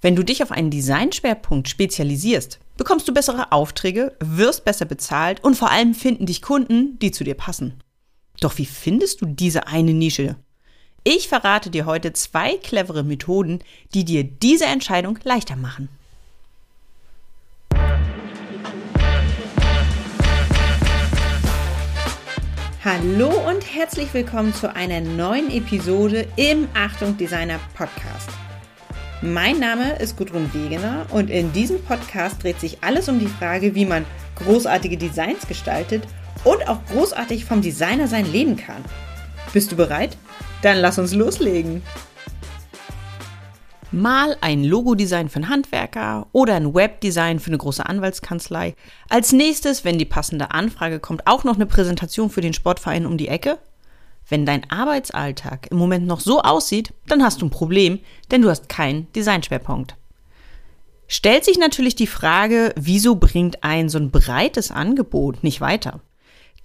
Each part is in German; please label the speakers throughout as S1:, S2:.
S1: Wenn du dich auf einen Designschwerpunkt spezialisierst, bekommst du bessere Aufträge, wirst besser bezahlt und vor allem finden dich Kunden, die zu dir passen. Doch wie findest du diese eine Nische? Ich verrate dir heute zwei clevere Methoden, die dir diese Entscheidung leichter machen. Hallo und herzlich willkommen zu einer neuen Episode im Achtung Designer Podcast. Mein Name ist Gudrun Wegener und in diesem Podcast dreht sich alles um die Frage, wie man großartige Designs gestaltet und auch großartig vom Designer sein leben kann. Bist du bereit? Dann lass uns loslegen. Mal ein Logodesign für einen Handwerker oder ein Webdesign für eine große Anwaltskanzlei. Als nächstes, wenn die passende Anfrage kommt, auch noch eine Präsentation für den Sportverein um die Ecke. Wenn dein Arbeitsalltag im Moment noch so aussieht, dann hast du ein Problem, denn du hast keinen Designschwerpunkt. Stellt sich natürlich die Frage, wieso bringt ein so ein breites Angebot nicht weiter?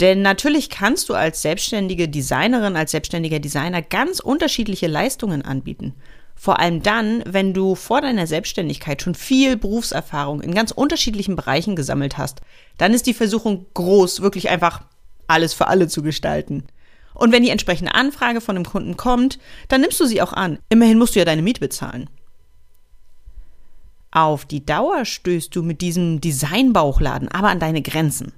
S1: Denn natürlich kannst du als selbstständige Designerin, als selbstständiger Designer ganz unterschiedliche Leistungen anbieten. Vor allem dann, wenn du vor deiner Selbstständigkeit schon viel Berufserfahrung in ganz unterschiedlichen Bereichen gesammelt hast, dann ist die Versuchung groß, wirklich einfach alles für alle zu gestalten. Und wenn die entsprechende Anfrage von dem Kunden kommt, dann nimmst du sie auch an. Immerhin musst du ja deine Miete bezahlen. Auf die Dauer stößt du mit diesem Designbauchladen aber an deine Grenzen.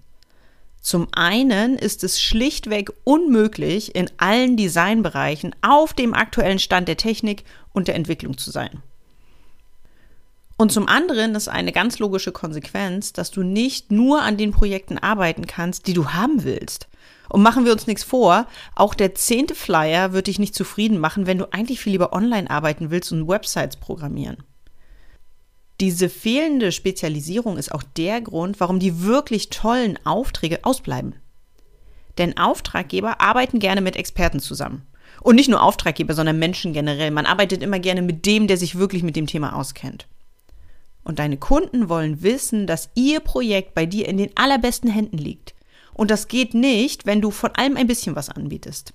S1: Zum einen ist es schlichtweg unmöglich, in allen Designbereichen auf dem aktuellen Stand der Technik und der Entwicklung zu sein. Und zum anderen ist eine ganz logische Konsequenz, dass du nicht nur an den Projekten arbeiten kannst, die du haben willst. Und machen wir uns nichts vor, auch der zehnte Flyer wird dich nicht zufrieden machen, wenn du eigentlich viel lieber online arbeiten willst und Websites programmieren. Diese fehlende Spezialisierung ist auch der Grund, warum die wirklich tollen Aufträge ausbleiben. Denn Auftraggeber arbeiten gerne mit Experten zusammen. Und nicht nur Auftraggeber, sondern Menschen generell. Man arbeitet immer gerne mit dem, der sich wirklich mit dem Thema auskennt. Und deine Kunden wollen wissen, dass ihr Projekt bei dir in den allerbesten Händen liegt. Und das geht nicht, wenn du von allem ein bisschen was anbietest.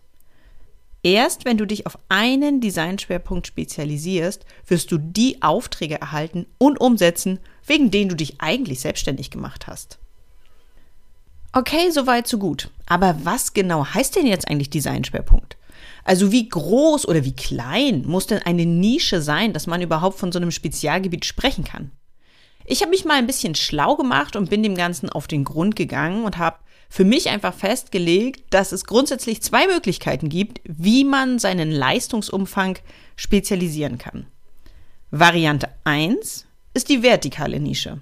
S1: Erst wenn du dich auf einen Designschwerpunkt spezialisierst, wirst du die Aufträge erhalten und umsetzen, wegen denen du dich eigentlich selbstständig gemacht hast. Okay, soweit, so gut. Aber was genau heißt denn jetzt eigentlich Designschwerpunkt? Also wie groß oder wie klein muss denn eine Nische sein, dass man überhaupt von so einem Spezialgebiet sprechen kann? Ich habe mich mal ein bisschen schlau gemacht und bin dem Ganzen auf den Grund gegangen und habe für mich einfach festgelegt, dass es grundsätzlich zwei Möglichkeiten gibt, wie man seinen Leistungsumfang spezialisieren kann. Variante 1 ist die vertikale Nische.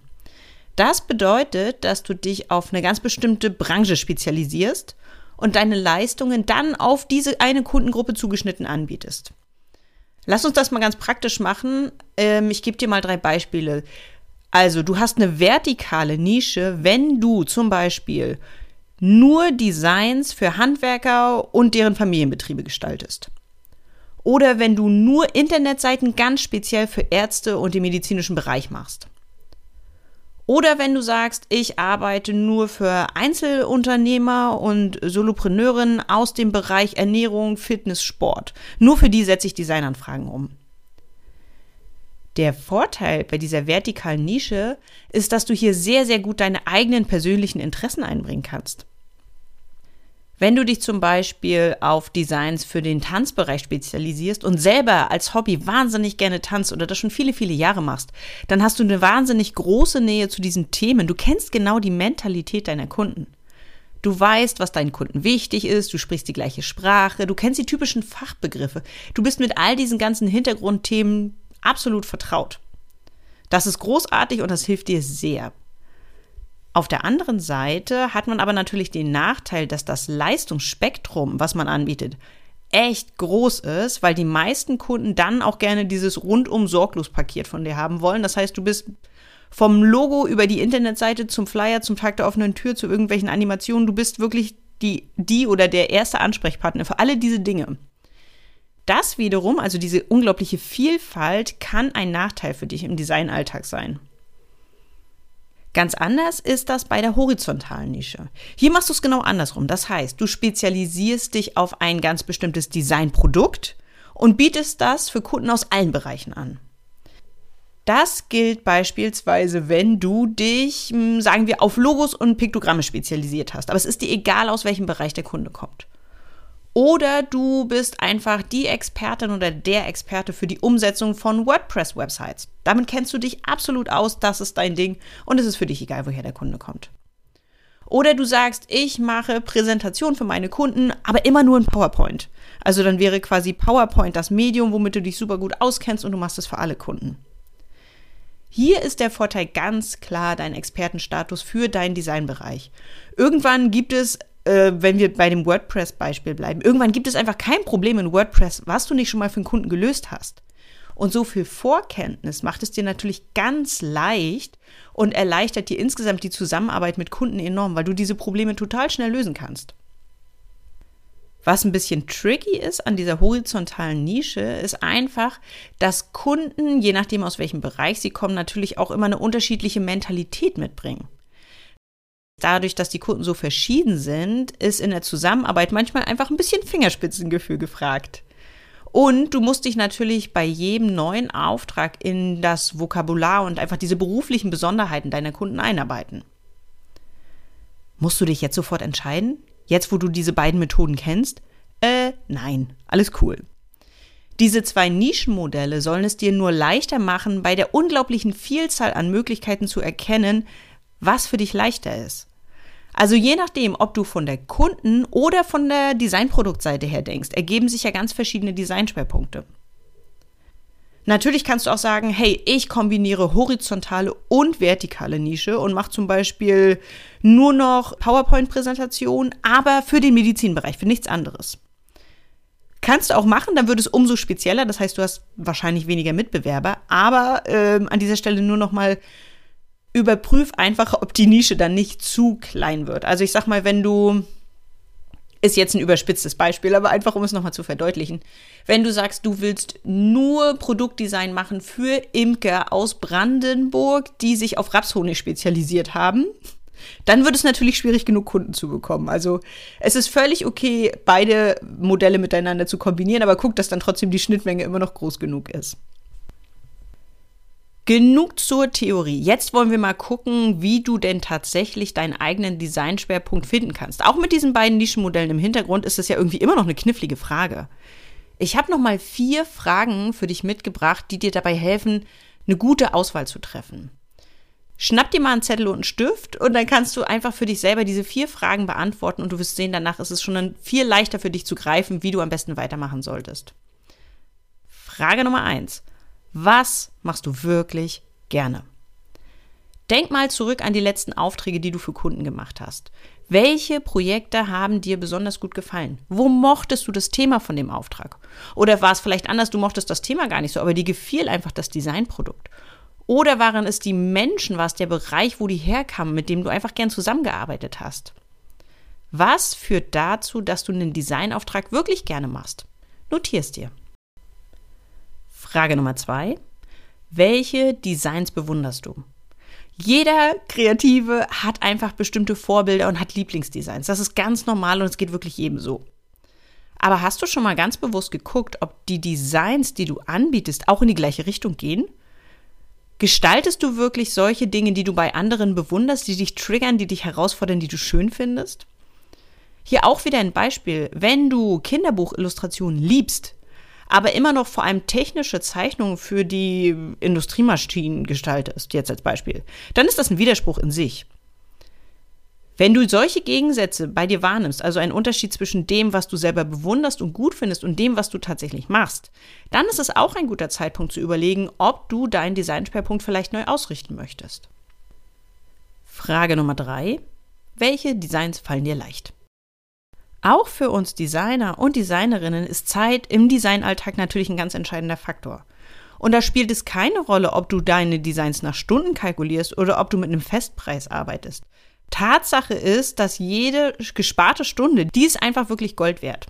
S1: Das bedeutet, dass du dich auf eine ganz bestimmte Branche spezialisierst und deine Leistungen dann auf diese eine Kundengruppe zugeschnitten anbietest. Lass uns das mal ganz praktisch machen. Ähm, ich gebe dir mal drei Beispiele. Also, du hast eine vertikale Nische, wenn du zum Beispiel nur Designs für Handwerker und deren Familienbetriebe gestaltest. Oder wenn du nur Internetseiten ganz speziell für Ärzte und den medizinischen Bereich machst. Oder wenn du sagst, ich arbeite nur für Einzelunternehmer und Solopreneurinnen aus dem Bereich Ernährung, Fitness, Sport. Nur für die setze ich Designanfragen um. Der Vorteil bei dieser vertikalen Nische ist, dass du hier sehr, sehr gut deine eigenen persönlichen Interessen einbringen kannst. Wenn du dich zum Beispiel auf Designs für den Tanzbereich spezialisierst und selber als Hobby wahnsinnig gerne tanzt oder das schon viele, viele Jahre machst, dann hast du eine wahnsinnig große Nähe zu diesen Themen. Du kennst genau die Mentalität deiner Kunden. Du weißt, was deinen Kunden wichtig ist, du sprichst die gleiche Sprache, du kennst die typischen Fachbegriffe. Du bist mit all diesen ganzen Hintergrundthemen absolut vertraut. Das ist großartig und das hilft dir sehr. Auf der anderen Seite hat man aber natürlich den Nachteil, dass das Leistungsspektrum, was man anbietet, echt groß ist, weil die meisten Kunden dann auch gerne dieses rundum sorglos Paket von dir haben wollen. Das heißt, du bist vom Logo über die Internetseite zum Flyer, zum Tag der offenen Tür, zu irgendwelchen Animationen, du bist wirklich die, die oder der erste Ansprechpartner für alle diese Dinge. Das wiederum, also diese unglaubliche Vielfalt, kann ein Nachteil für dich im Designalltag sein. Ganz anders ist das bei der horizontalen Nische. Hier machst du es genau andersrum. Das heißt, du spezialisierst dich auf ein ganz bestimmtes Designprodukt und bietest das für Kunden aus allen Bereichen an. Das gilt beispielsweise, wenn du dich, hm, sagen wir, auf Logos und Piktogramme spezialisiert hast. Aber es ist dir egal, aus welchem Bereich der Kunde kommt. Oder du bist einfach die Expertin oder der Experte für die Umsetzung von WordPress-Websites. Damit kennst du dich absolut aus, das ist dein Ding und es ist für dich egal, woher der Kunde kommt. Oder du sagst, ich mache Präsentationen für meine Kunden, aber immer nur in PowerPoint. Also dann wäre quasi PowerPoint das Medium, womit du dich super gut auskennst und du machst es für alle Kunden. Hier ist der Vorteil ganz klar dein Expertenstatus für deinen Designbereich. Irgendwann gibt es, äh, wenn wir bei dem WordPress-Beispiel bleiben, irgendwann gibt es einfach kein Problem in WordPress, was du nicht schon mal für einen Kunden gelöst hast. Und so viel Vorkenntnis macht es dir natürlich ganz leicht und erleichtert dir insgesamt die Zusammenarbeit mit Kunden enorm, weil du diese Probleme total schnell lösen kannst. Was ein bisschen tricky ist an dieser horizontalen Nische, ist einfach, dass Kunden, je nachdem aus welchem Bereich sie kommen, natürlich auch immer eine unterschiedliche Mentalität mitbringen. Dadurch, dass die Kunden so verschieden sind, ist in der Zusammenarbeit manchmal einfach ein bisschen Fingerspitzengefühl gefragt. Und du musst dich natürlich bei jedem neuen Auftrag in das Vokabular und einfach diese beruflichen Besonderheiten deiner Kunden einarbeiten. Musst du dich jetzt sofort entscheiden? Jetzt, wo du diese beiden Methoden kennst? Äh, nein, alles cool. Diese zwei Nischenmodelle sollen es dir nur leichter machen, bei der unglaublichen Vielzahl an Möglichkeiten zu erkennen, was für dich leichter ist. Also je nachdem, ob du von der Kunden- oder von der Designproduktseite her denkst, ergeben sich ja ganz verschiedene Designschwerpunkte. Natürlich kannst du auch sagen, hey, ich kombiniere horizontale und vertikale Nische und mache zum Beispiel nur noch PowerPoint-Präsentationen, aber für den Medizinbereich, für nichts anderes. Kannst du auch machen, dann wird es umso spezieller. Das heißt, du hast wahrscheinlich weniger Mitbewerber. Aber ähm, an dieser Stelle nur noch mal überprüf einfach, ob die Nische dann nicht zu klein wird. Also ich sag mal, wenn du ist jetzt ein überspitztes Beispiel, aber einfach um es nochmal zu verdeutlichen. Wenn du sagst, du willst nur Produktdesign machen für Imker aus Brandenburg, die sich auf Rapshonig spezialisiert haben, dann wird es natürlich schwierig genug, Kunden zu bekommen. Also es ist völlig okay, beide Modelle miteinander zu kombinieren, aber guck, dass dann trotzdem die Schnittmenge immer noch groß genug ist. Genug zur Theorie. Jetzt wollen wir mal gucken, wie du denn tatsächlich deinen eigenen Designschwerpunkt finden kannst. Auch mit diesen beiden Nischenmodellen im Hintergrund ist es ja irgendwie immer noch eine knifflige Frage. Ich habe noch mal vier Fragen für dich mitgebracht, die dir dabei helfen, eine gute Auswahl zu treffen. Schnapp dir mal einen Zettel und einen Stift und dann kannst du einfach für dich selber diese vier Fragen beantworten und du wirst sehen, danach ist es schon viel leichter für dich zu greifen, wie du am besten weitermachen solltest. Frage Nummer eins. Was machst du wirklich gerne? Denk mal zurück an die letzten Aufträge, die du für Kunden gemacht hast. Welche Projekte haben dir besonders gut gefallen? Wo mochtest du das Thema von dem Auftrag? Oder war es vielleicht anders, du mochtest das Thema gar nicht so, aber dir gefiel einfach das Designprodukt? Oder waren es die Menschen, war es der Bereich, wo die herkamen, mit dem du einfach gern zusammengearbeitet hast? Was führt dazu, dass du einen Designauftrag wirklich gerne machst? Notier es dir. Frage Nummer zwei. Welche Designs bewunderst du? Jeder Kreative hat einfach bestimmte Vorbilder und hat Lieblingsdesigns. Das ist ganz normal und es geht wirklich jedem so. Aber hast du schon mal ganz bewusst geguckt, ob die Designs, die du anbietest, auch in die gleiche Richtung gehen? Gestaltest du wirklich solche Dinge, die du bei anderen bewunderst, die dich triggern, die dich herausfordern, die du schön findest? Hier auch wieder ein Beispiel. Wenn du Kinderbuchillustrationen liebst, aber immer noch vor allem technische Zeichnungen für die Industriemaschinen gestaltest, jetzt als Beispiel, dann ist das ein Widerspruch in sich. Wenn du solche Gegensätze bei dir wahrnimmst, also einen Unterschied zwischen dem, was du selber bewunderst und gut findest und dem, was du tatsächlich machst, dann ist es auch ein guter Zeitpunkt zu überlegen, ob du deinen Designschwerpunkt vielleicht neu ausrichten möchtest. Frage Nummer drei. Welche Designs fallen dir leicht? Auch für uns Designer und Designerinnen ist Zeit im Designalltag natürlich ein ganz entscheidender Faktor. Und da spielt es keine Rolle, ob du deine Designs nach Stunden kalkulierst oder ob du mit einem Festpreis arbeitest. Tatsache ist, dass jede gesparte Stunde, die ist einfach wirklich Gold wert.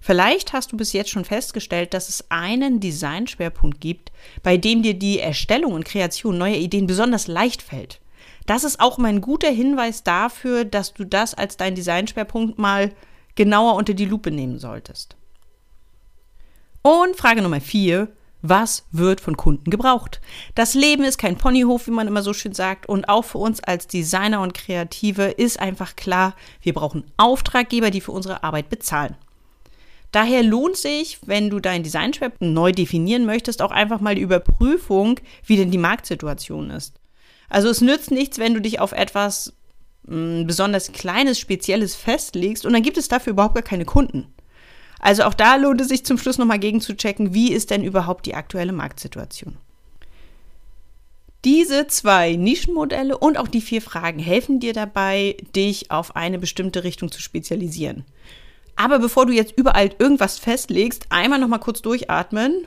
S1: Vielleicht hast du bis jetzt schon festgestellt, dass es einen Designschwerpunkt gibt, bei dem dir die Erstellung und Kreation neuer Ideen besonders leicht fällt. Das ist auch mein guter Hinweis dafür, dass du das als dein Designschwerpunkt mal genauer unter die Lupe nehmen solltest. Und Frage Nummer vier. Was wird von Kunden gebraucht? Das Leben ist kein Ponyhof, wie man immer so schön sagt. Und auch für uns als Designer und Kreative ist einfach klar, wir brauchen Auftraggeber, die für unsere Arbeit bezahlen. Daher lohnt sich, wenn du deinen Designschwerpunkt neu definieren möchtest, auch einfach mal die Überprüfung, wie denn die Marktsituation ist. Also es nützt nichts, wenn du dich auf etwas mh, mm, besonders Kleines, Spezielles festlegst und dann gibt es dafür überhaupt gar keine Kunden. Also auch da lohnt es sich zum Schluss nochmal gegen zu checken, wie ist denn überhaupt die aktuelle Marktsituation. Diese zwei Nischenmodelle und auch die vier Fragen helfen dir dabei, dich auf eine bestimmte Richtung zu spezialisieren. Aber bevor du jetzt überall irgendwas festlegst, einmal noch mal kurz durchatmen.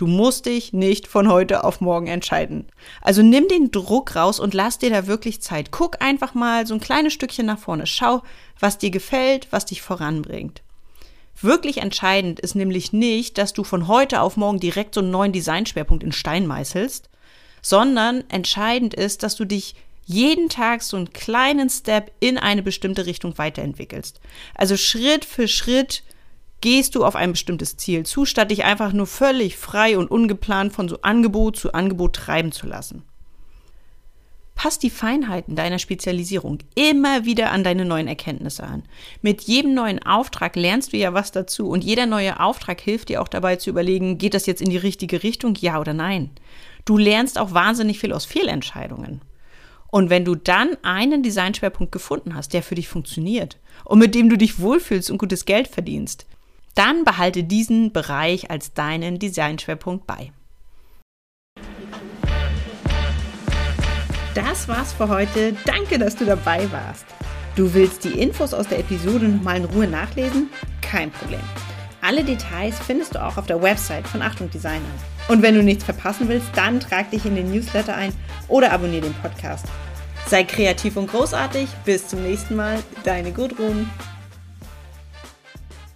S1: Du musst dich nicht von heute auf morgen entscheiden. Also nimm den Druck raus und lass dir da wirklich Zeit. Guck einfach mal so ein kleines Stückchen nach vorne. Schau, was dir gefällt, was dich voranbringt. Wirklich entscheidend ist nämlich nicht, dass du von heute auf morgen direkt so einen neuen Designschwerpunkt in Stein meißelst, sondern entscheidend ist, dass du dich jeden Tag so einen kleinen Step in eine bestimmte Richtung weiterentwickelst. Also Schritt für Schritt gehst du auf ein bestimmtes Ziel zu, statt dich einfach nur völlig frei und ungeplant von so Angebot zu Angebot treiben zu lassen. Pass die Feinheiten deiner Spezialisierung immer wieder an deine neuen Erkenntnisse an. Mit jedem neuen Auftrag lernst du ja was dazu und jeder neue Auftrag hilft dir auch dabei zu überlegen, geht das jetzt in die richtige Richtung, ja oder nein. Du lernst auch wahnsinnig viel aus Fehlentscheidungen. Und wenn du dann einen Designschwerpunkt gefunden hast, der für dich funktioniert und mit dem du dich wohlfühlst und gutes Geld verdienst, dann behalte diesen Bereich als deinen Designschwerpunkt bei. Das war's für heute. Danke, dass du dabei warst. Du willst die Infos aus der Episode nochmal in Ruhe nachlesen? Kein Problem. Alle Details findest du auch auf der Website von Achtung Designer. Und wenn du nichts verpassen willst, dann trag dich in den Newsletter ein oder abonniere den Podcast. Sei kreativ und großartig. Bis zum nächsten Mal. Deine Gudrun.